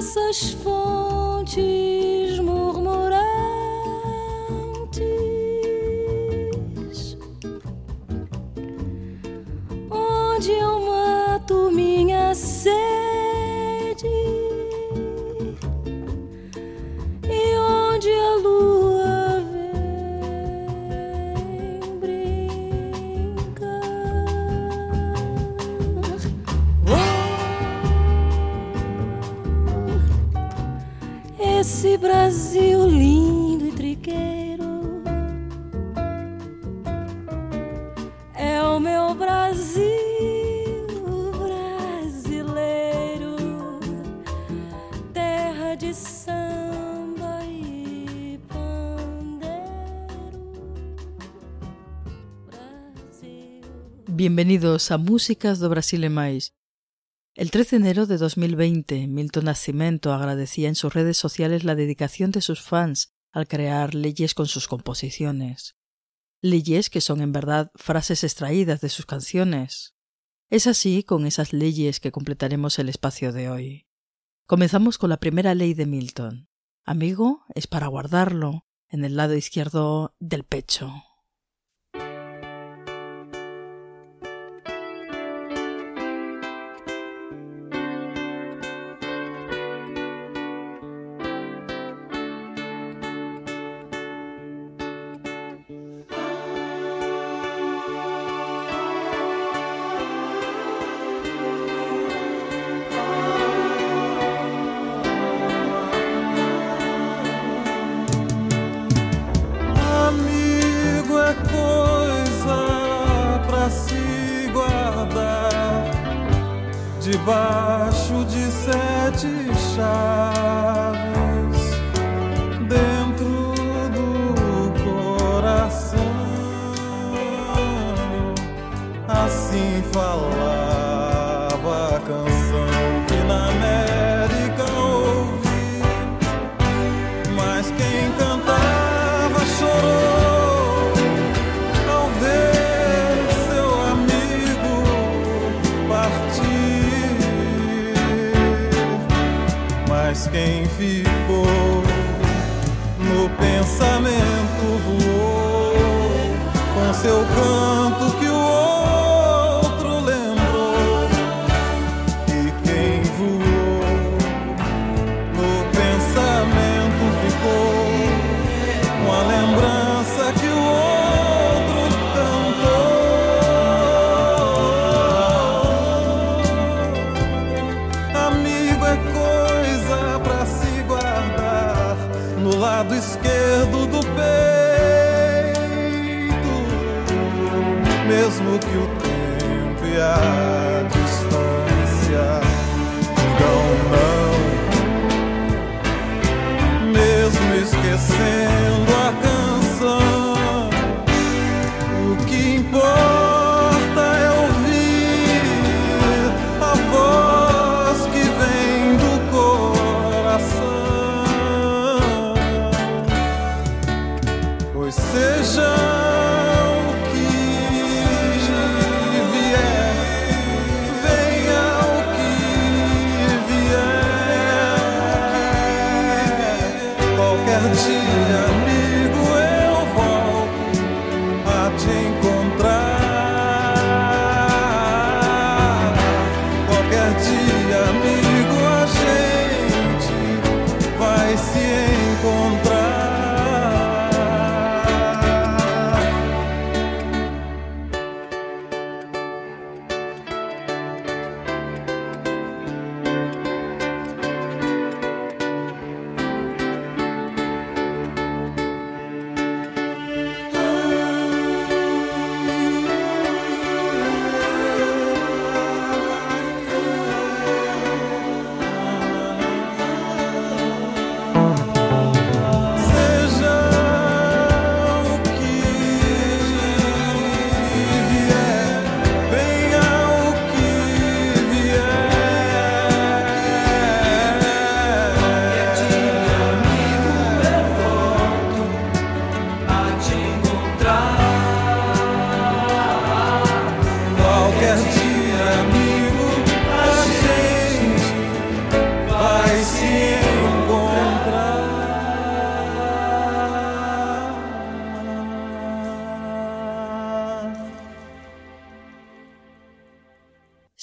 dessas fontes Bienvenidos a Músicas do Brasil e Mais. El 13 de enero de 2020, Milton Nascimento agradecía en sus redes sociales la dedicación de sus fans al crear leyes con sus composiciones. Leyes que son en verdad frases extraídas de sus canciones. Es así con esas leyes que completaremos el espacio de hoy. Comenzamos con la primera ley de Milton. Amigo es para guardarlo en el lado izquierdo del pecho. Seja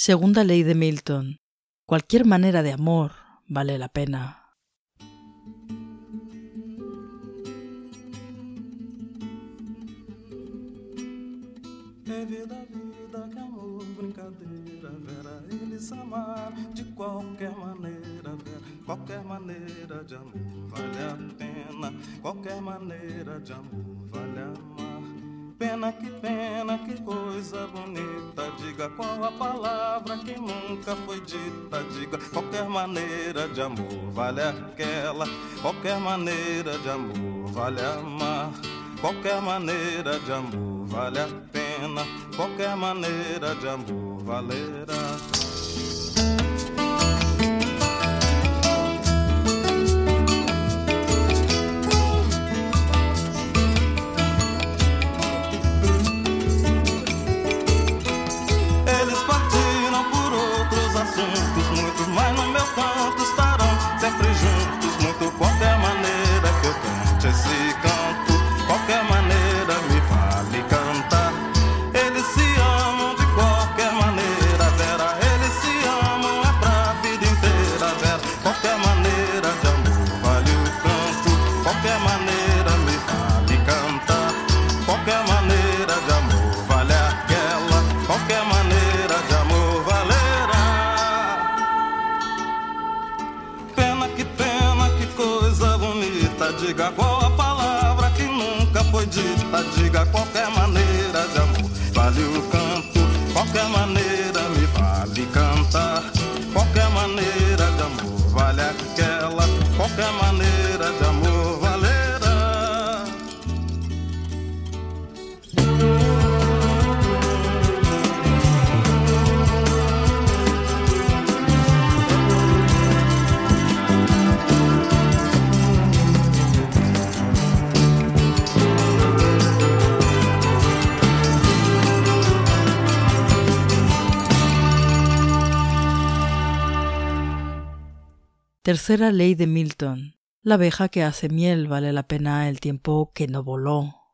Segunda ley de Milton. Cualquier manera de amor vale la pena. De qualquer maneira, Vera. Qualquer maneira de amor vale a pena. Qualquer maneira de amor vale amar. Pena que pena, que coisa bonita. Diga qual a palavra que nunca foi dita. Diga qualquer maneira de amor vale aquela. Qualquer maneira de amor vale amar. Qualquer maneira de amor vale a pena. Qualquer maneira de amor valerá. Diga Tercera ley de Milton. La abeja que hace miel vale la pena el tiempo que no voló.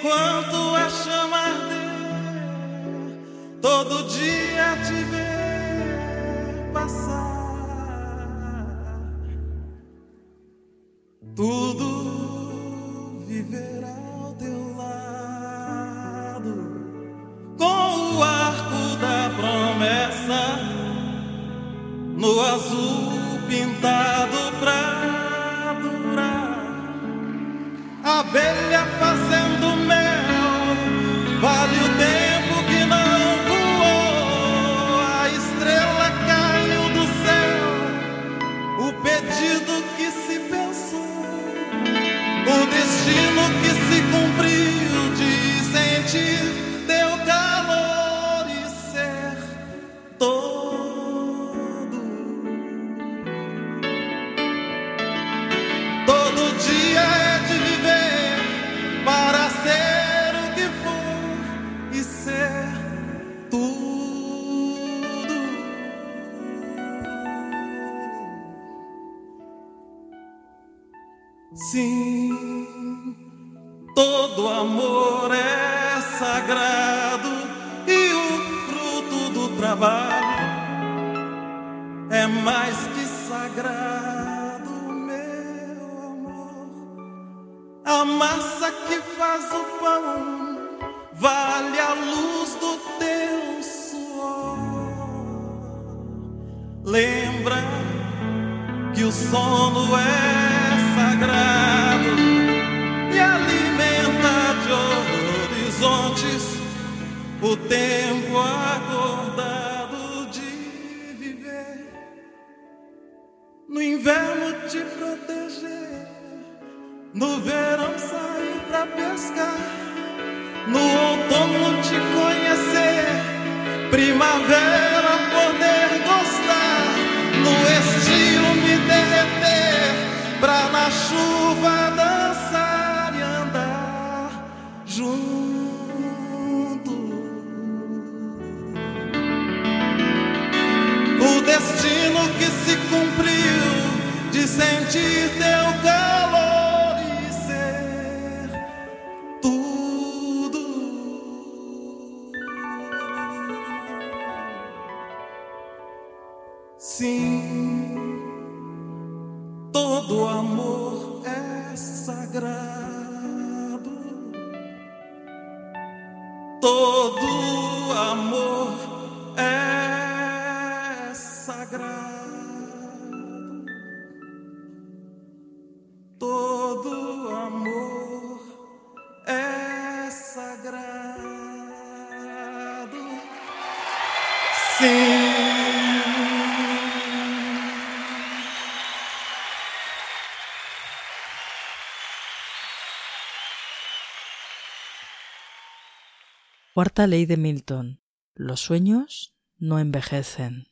Enquanto a chama arder, todo dia te ver passar. No inverno te proteger, no verão sair pra pescar, no outono te conhecer, primavera poder gostar, no estio me derreter, pra na chuva dançar e andar junto. O destino que se cumpriu de sentir teu calor Cuarta ley de Milton. Los sueños no envejecen.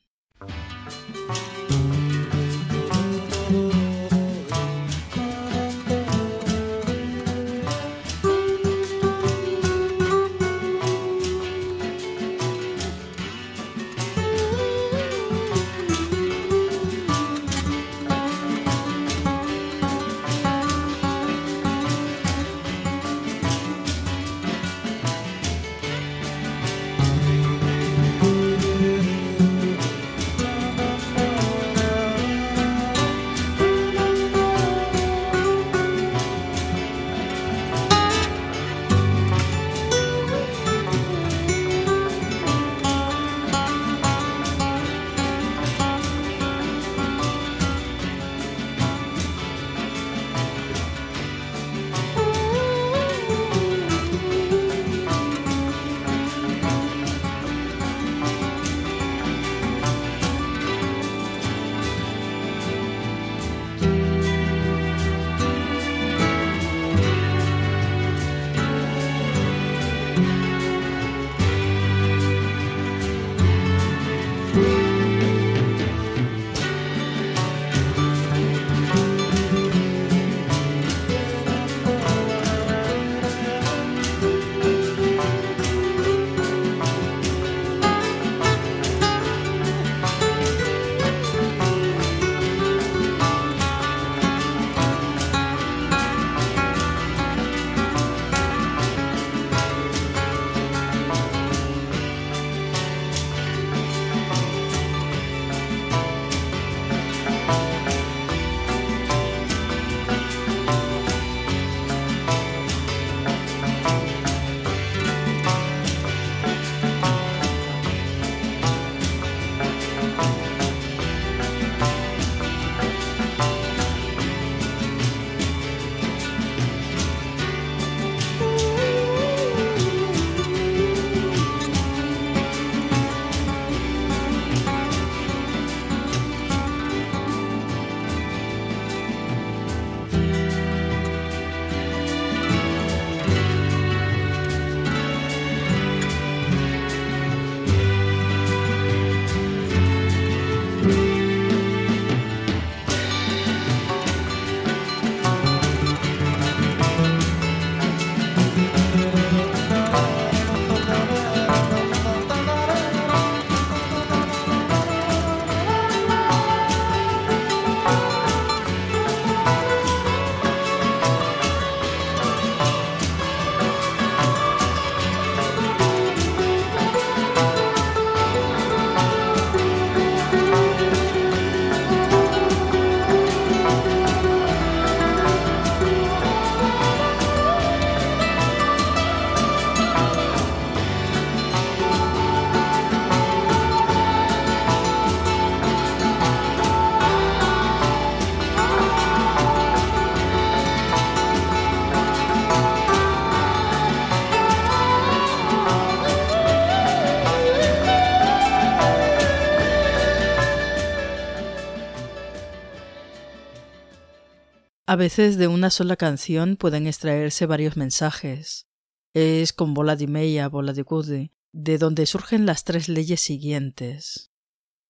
A veces de una sola canción pueden extraerse varios mensajes. Es con bola de meia, bola de gude, de donde surgen las tres leyes siguientes.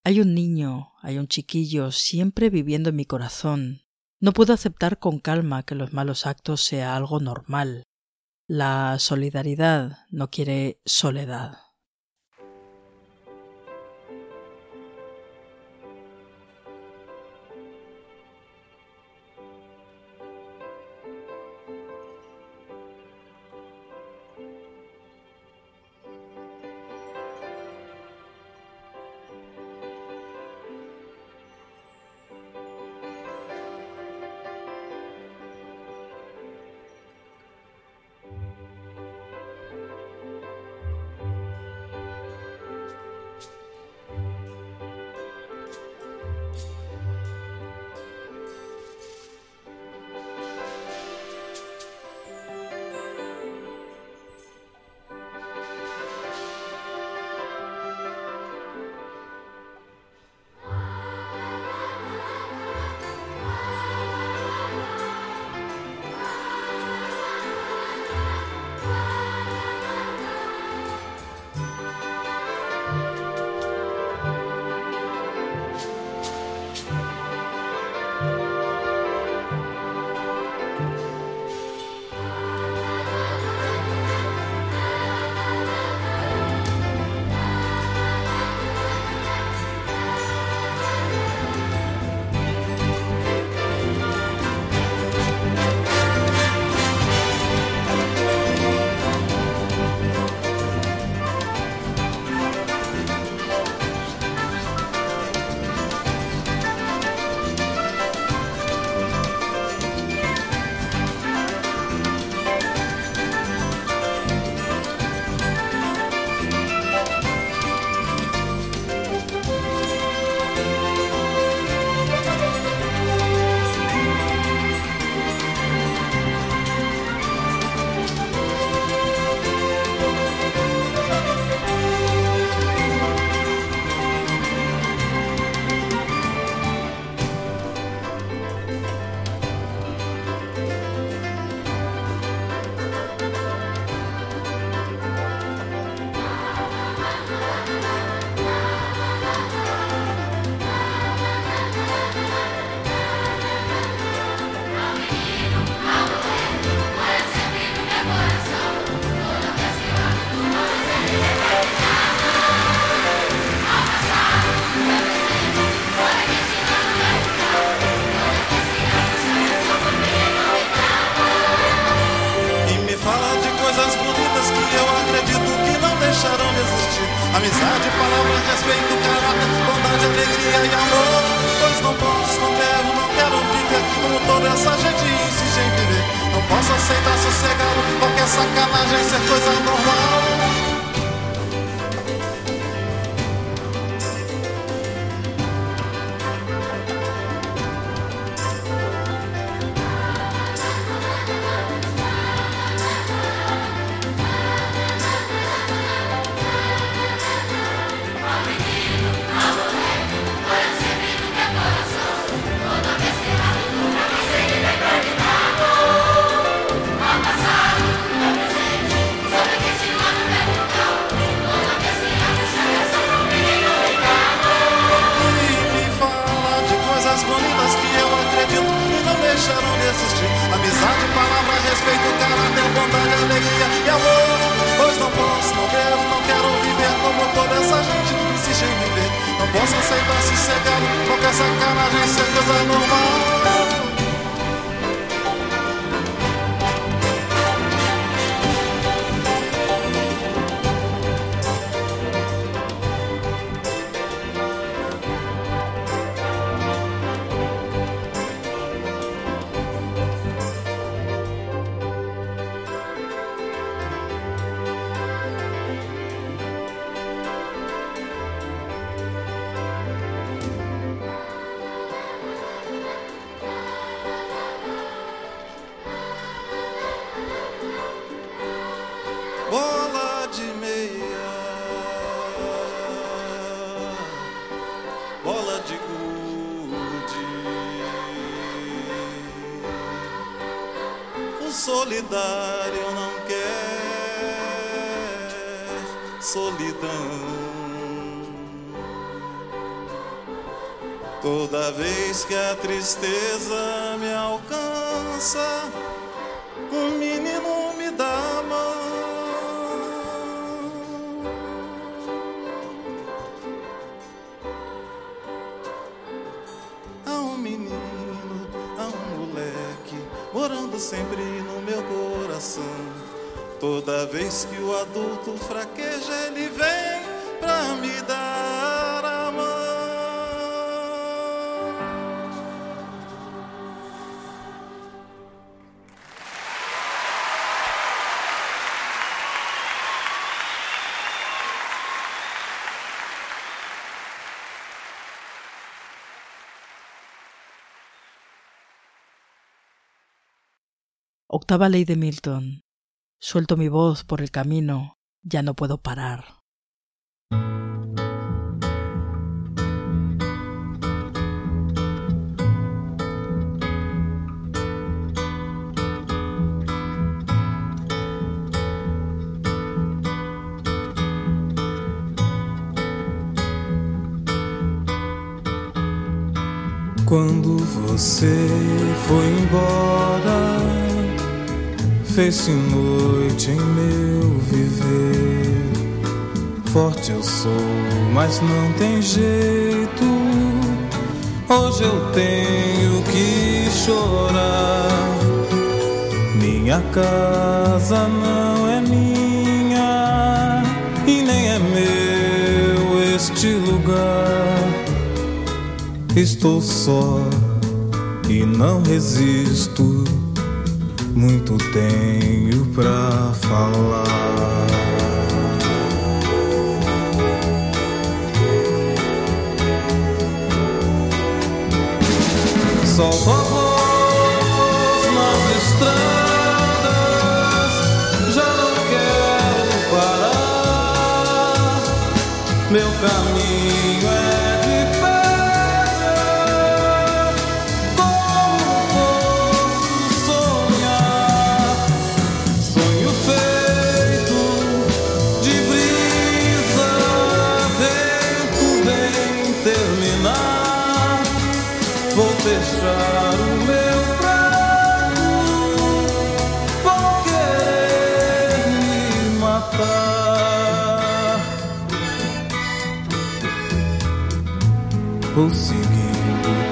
Hay un niño, hay un chiquillo, siempre viviendo en mi corazón. No puedo aceptar con calma que los malos actos sea algo normal. La solidaridad no quiere soledad. Que a tristeza me alcança, um menino me dá a mão. Há um menino, há um moleque, morando sempre no meu coração. Toda vez que o adulto fraqueja, ele vem pra me dar Octava ley de Milton. Suelto mi voz por el camino, ya no puedo parar. Quando você foi embora, fez-se noite em meu viver. Forte eu sou, mas não tem jeito. Hoje eu tenho que chorar. Minha casa não é minha e nem é meu este lugar. Estou só e não resisto. Muito tenho pra falar. Solto a voz nas estradas, já não quero parar. Meu caminho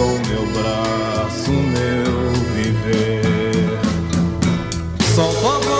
com meu braço meu viver. Solto a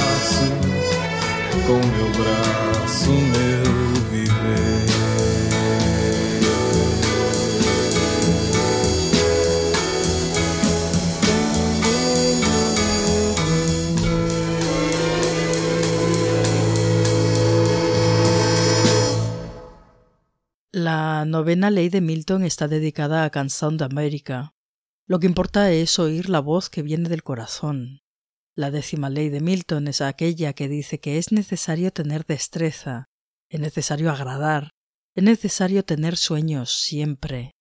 novena ley de Milton está dedicada a Canción de América. Lo que importa es oír la voz que viene del corazón. La décima ley de Milton es aquella que dice que es necesario tener destreza, es necesario agradar, es necesario tener sueños siempre.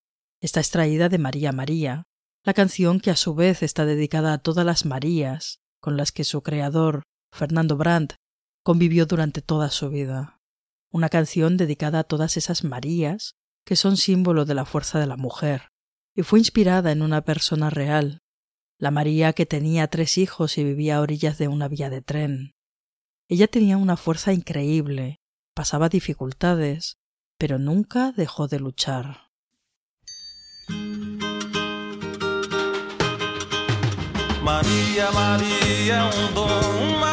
Está extraída de María María, la canción que a su vez está dedicada a todas las Marías con las que su creador, Fernando Brandt, convivió durante toda su vida. Una canción dedicada a todas esas Marías que son símbolo de la fuerza de la mujer, y fue inspirada en una persona real, la María que tenía tres hijos y vivía a orillas de una vía de tren. Ella tenía una fuerza increíble, pasaba dificultades, pero nunca dejó de luchar. Maria, Maria é um dom, uma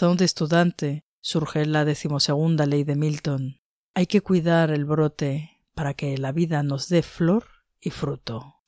de estudiante surge la decimosegunda ley de Milton. Hay que cuidar el brote para que la vida nos dé flor y fruto.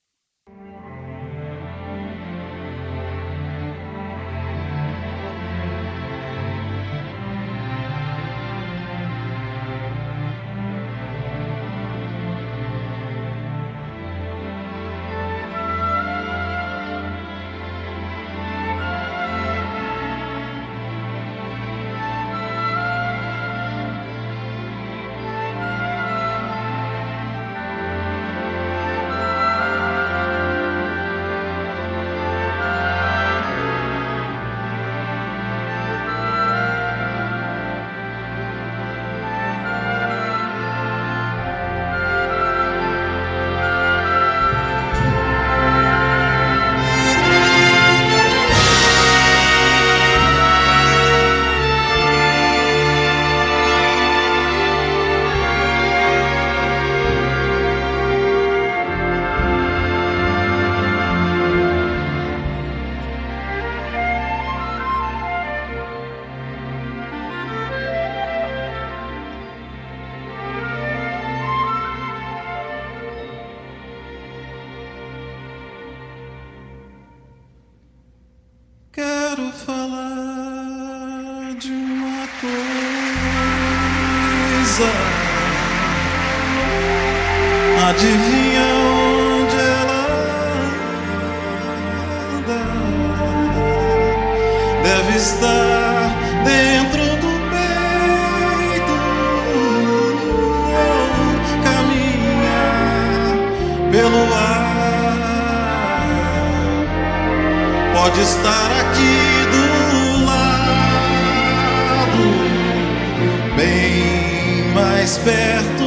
Mais perto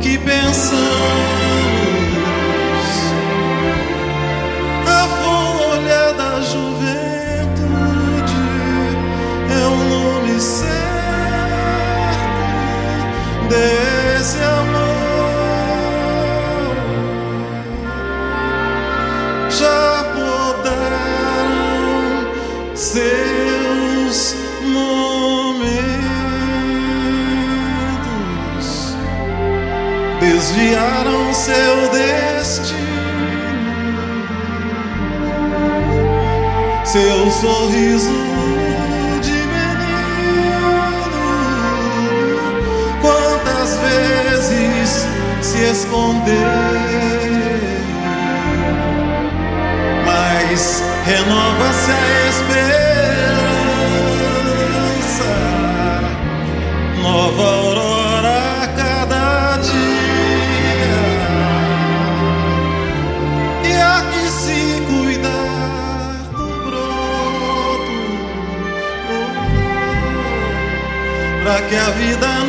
que pensamos. A folha da juventude é o nome certo desse amor. Desviaram seu destino. Seu sorriso de menino, quantas vezes se esconder mas renova-se a esperança, nova para que a vida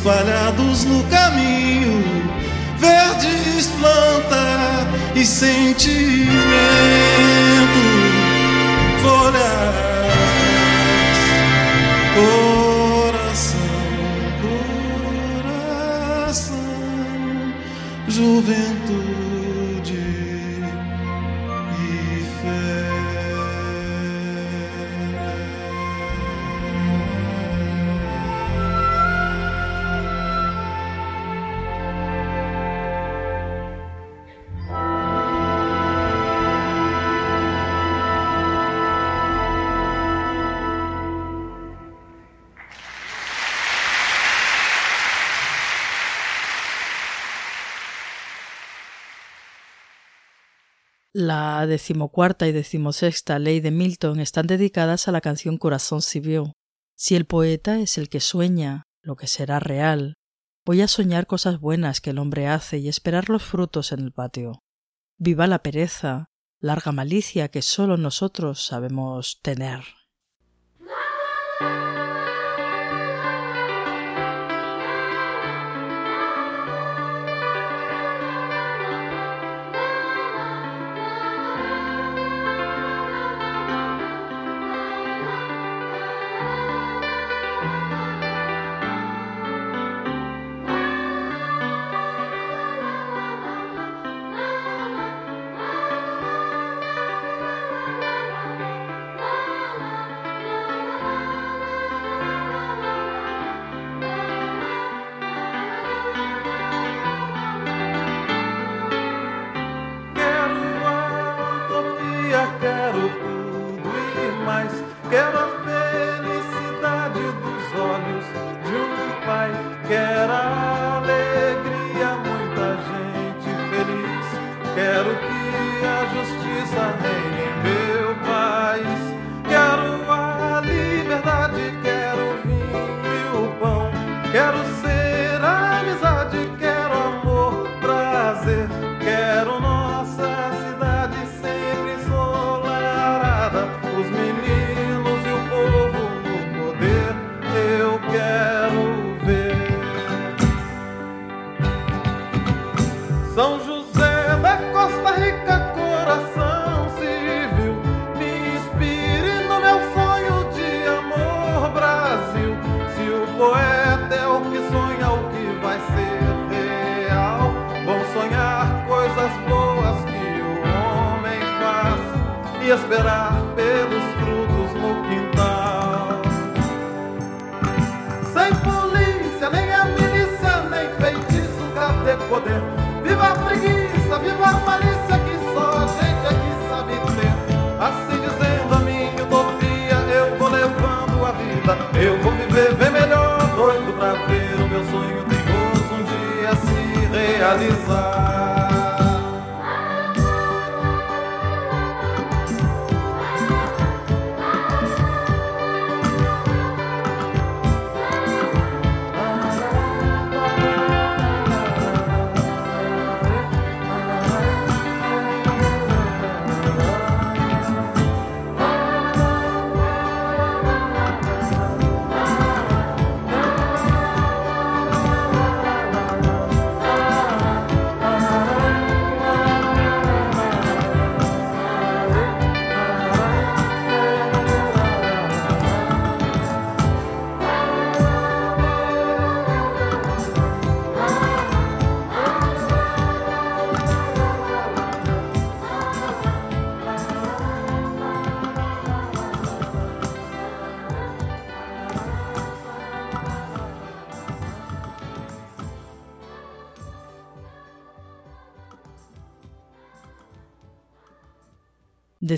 Espalhados no caminho, verdes planta e sentimento, La decimocuarta y decimosexta ley de Milton están dedicadas a la canción Corazón Civil. Si el poeta es el que sueña lo que será real, voy a soñar cosas buenas que el hombre hace y esperar los frutos en el patio. Viva la pereza, larga malicia que sólo nosotros sabemos tener.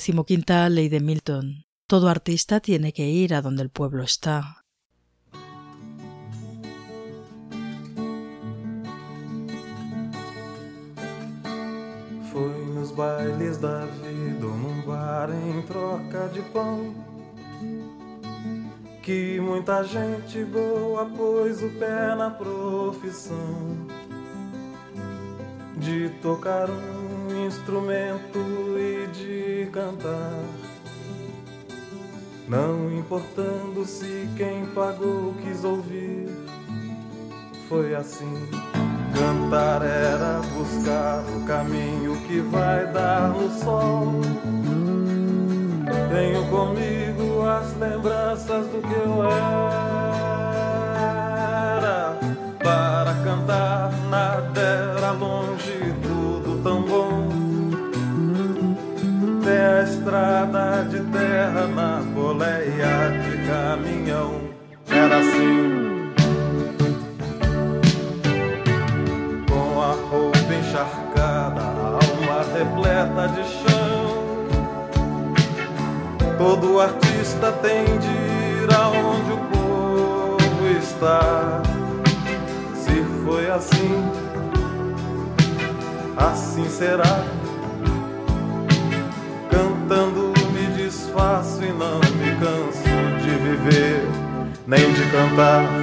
Decimoquinta ley de Milton. Todo artista tiene que ir a donde el pueblo está. Foi nos bailes da vida num bar em troca de pão que muita gente boa pôs o pé na profissão de tocar um instrumento e de cantar. Não importando se quem pagou quis ouvir, foi assim. Cantar era buscar o caminho que vai dar no sol. Tenho comigo as lembranças do que eu era. Para cantar nada era longe, tudo A estrada de terra na boleia de caminhão. Era assim. Com a roupa encharcada, a alma repleta de chão. Todo artista tem de ir aonde o povo está. Se foi assim, assim será cantando me desfaço e não me canso de viver, nem de cantar.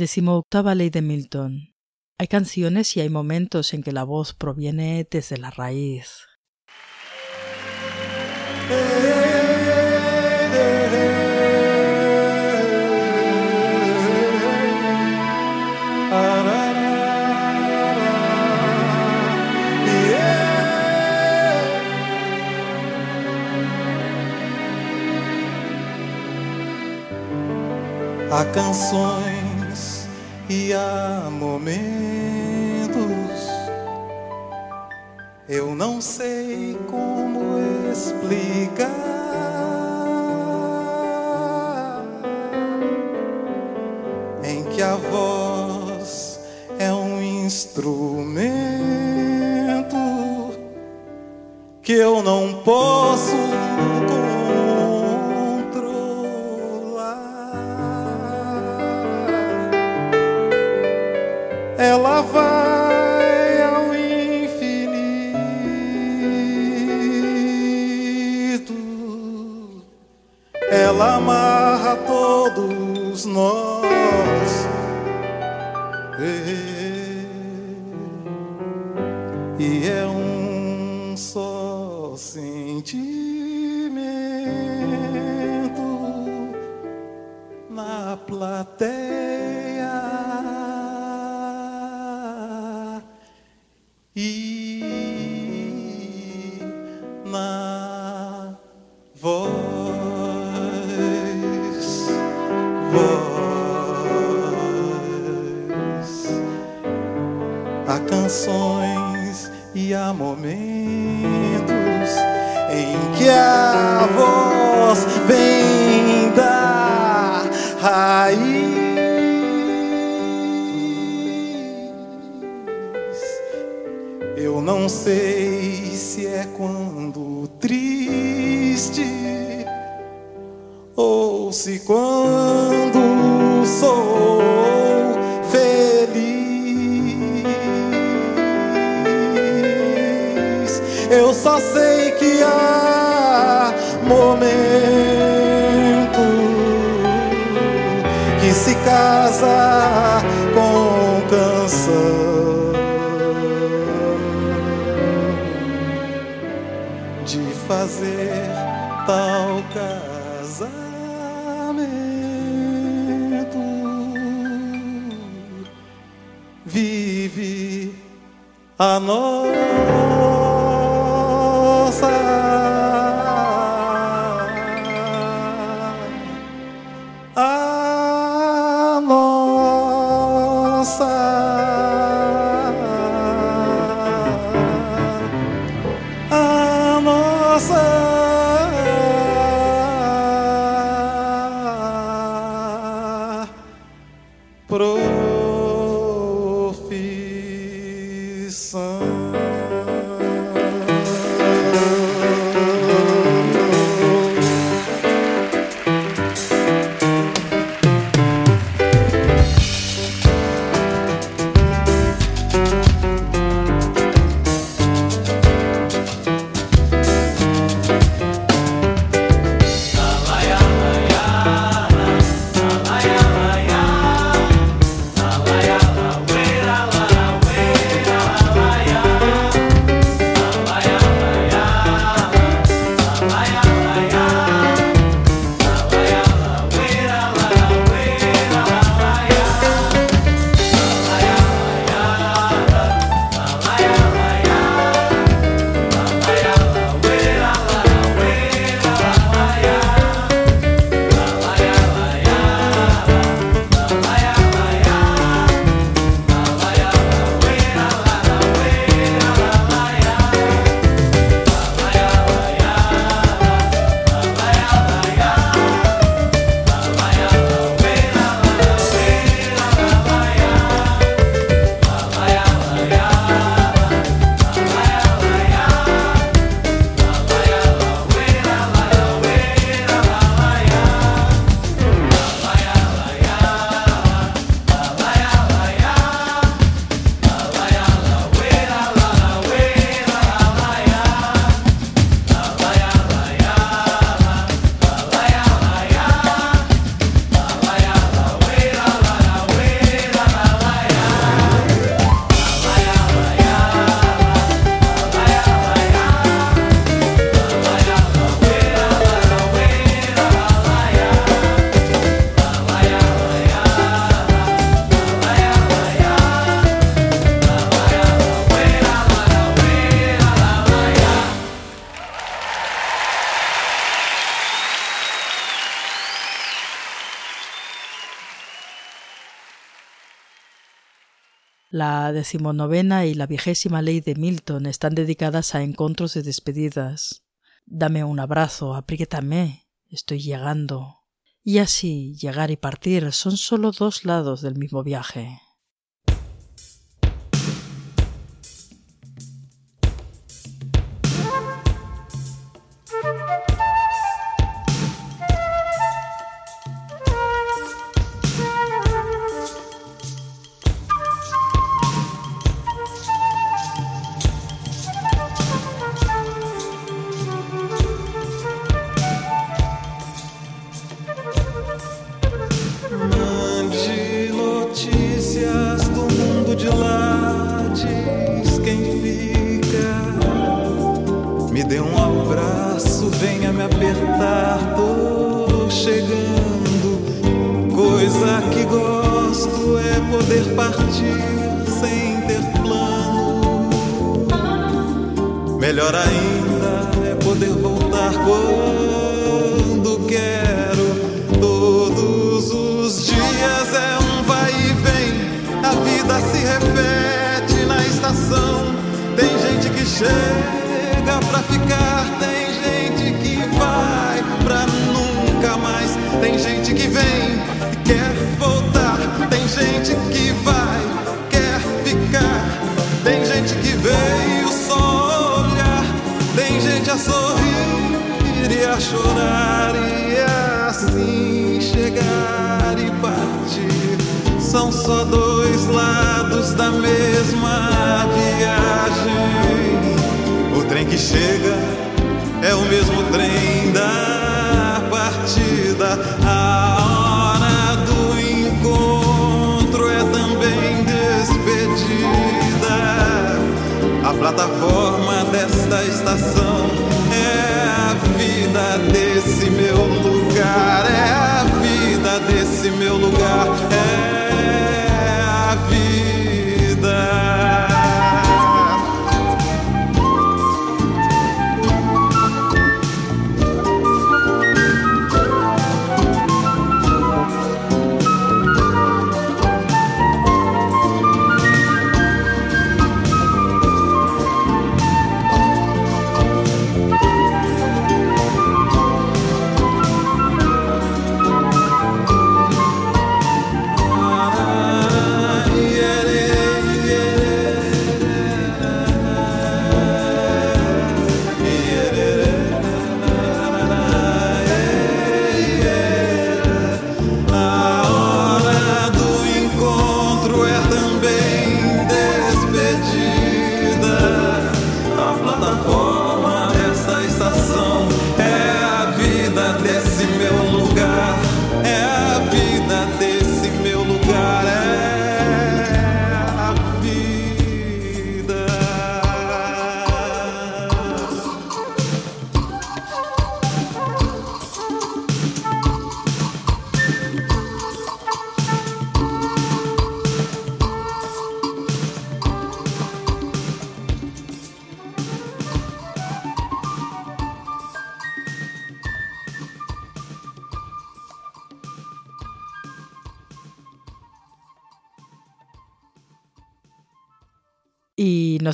Decimoctava ley de Milton. Hay canciones y hay momentos en que la voz proviene desde la raíz. Há canções e há momentos eu não sei como explicar em que a voz é um instrumento que eu não posso ela vai ao infinito, ela amarra todos nós. E é um só sentimento na plateia. tal casamento vive a nós. La decimonovena y la vigésima ley de Milton están dedicadas a encuentros de despedidas. Dame un abrazo, apriétame, estoy llegando. Y así llegar y partir son solo dos lados del mismo viaje. coisa que gosto é poder partir sem ter plano. Melhor ainda é poder voltar quando quero. Todos os dias é um vai e vem, a vida se repete na estação. Tem gente que chega pra ficar, tem gente que vai pra nunca mais, tem gente que vem quer voltar, tem gente que vai, quer ficar, tem gente que veio só olhar, tem gente a sorrir e a chorar e assim chegar e partir. São só dois lados da mesma viagem. O trem que chega é o mesmo trem da partida. Plataforma desta estação. É a vida desse meu lugar, é a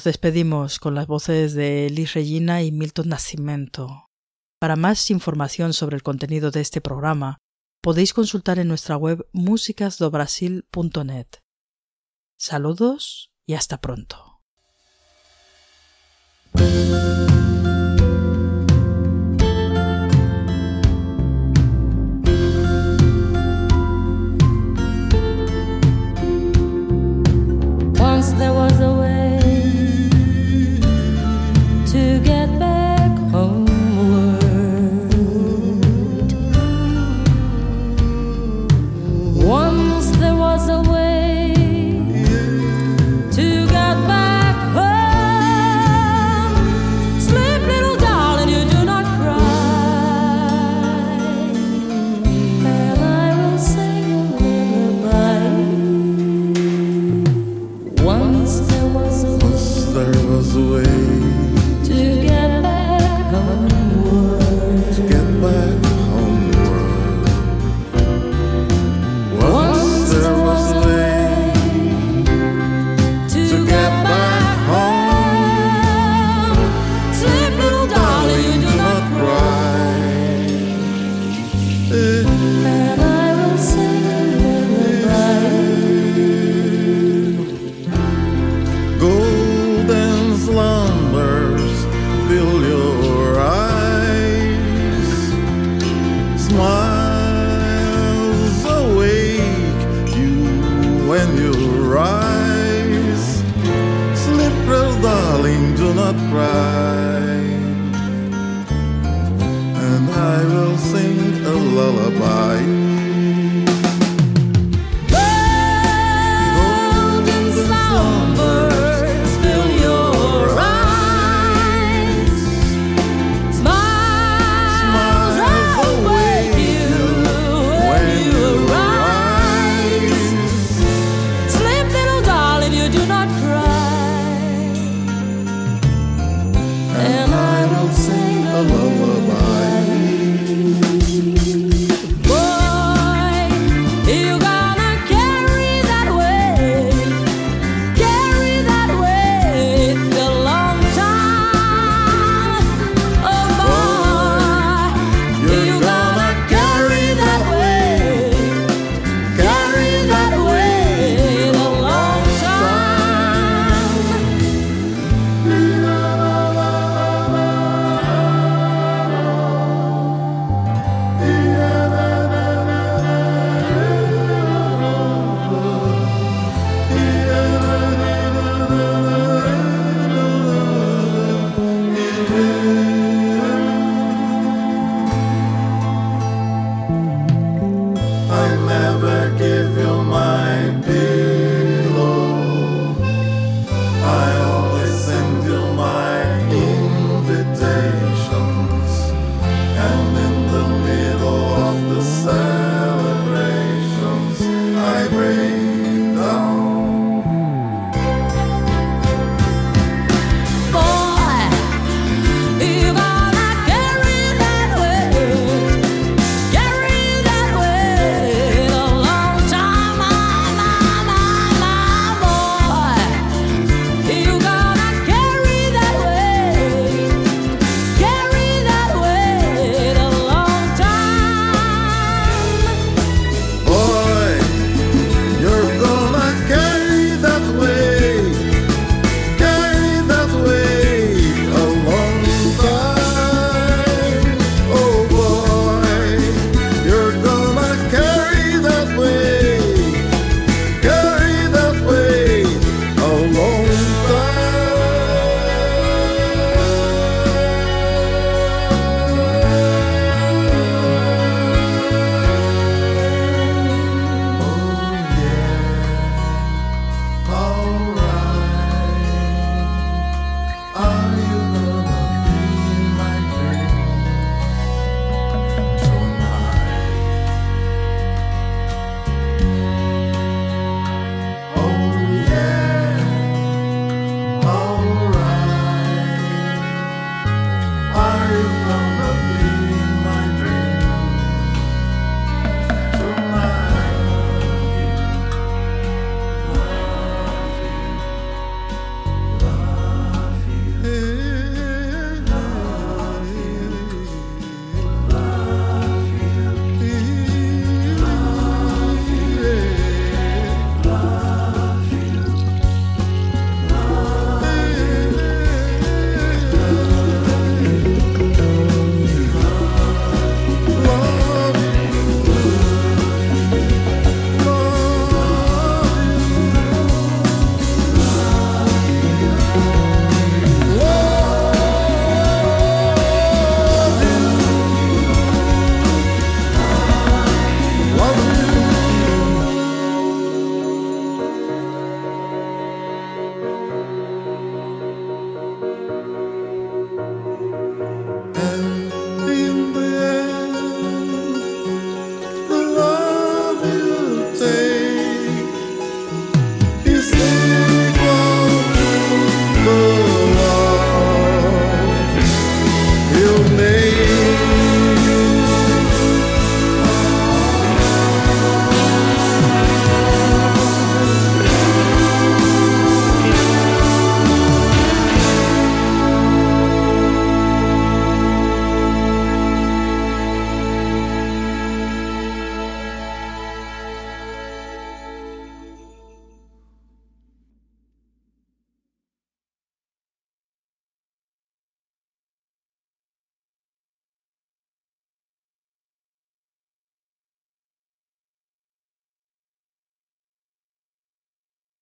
despedimos con las voces de Liz Regina y Milton Nascimento. Para más información sobre el contenido de este programa, podéis consultar en nuestra web musicasdobrasil.net. Saludos y hasta pronto. there was a way.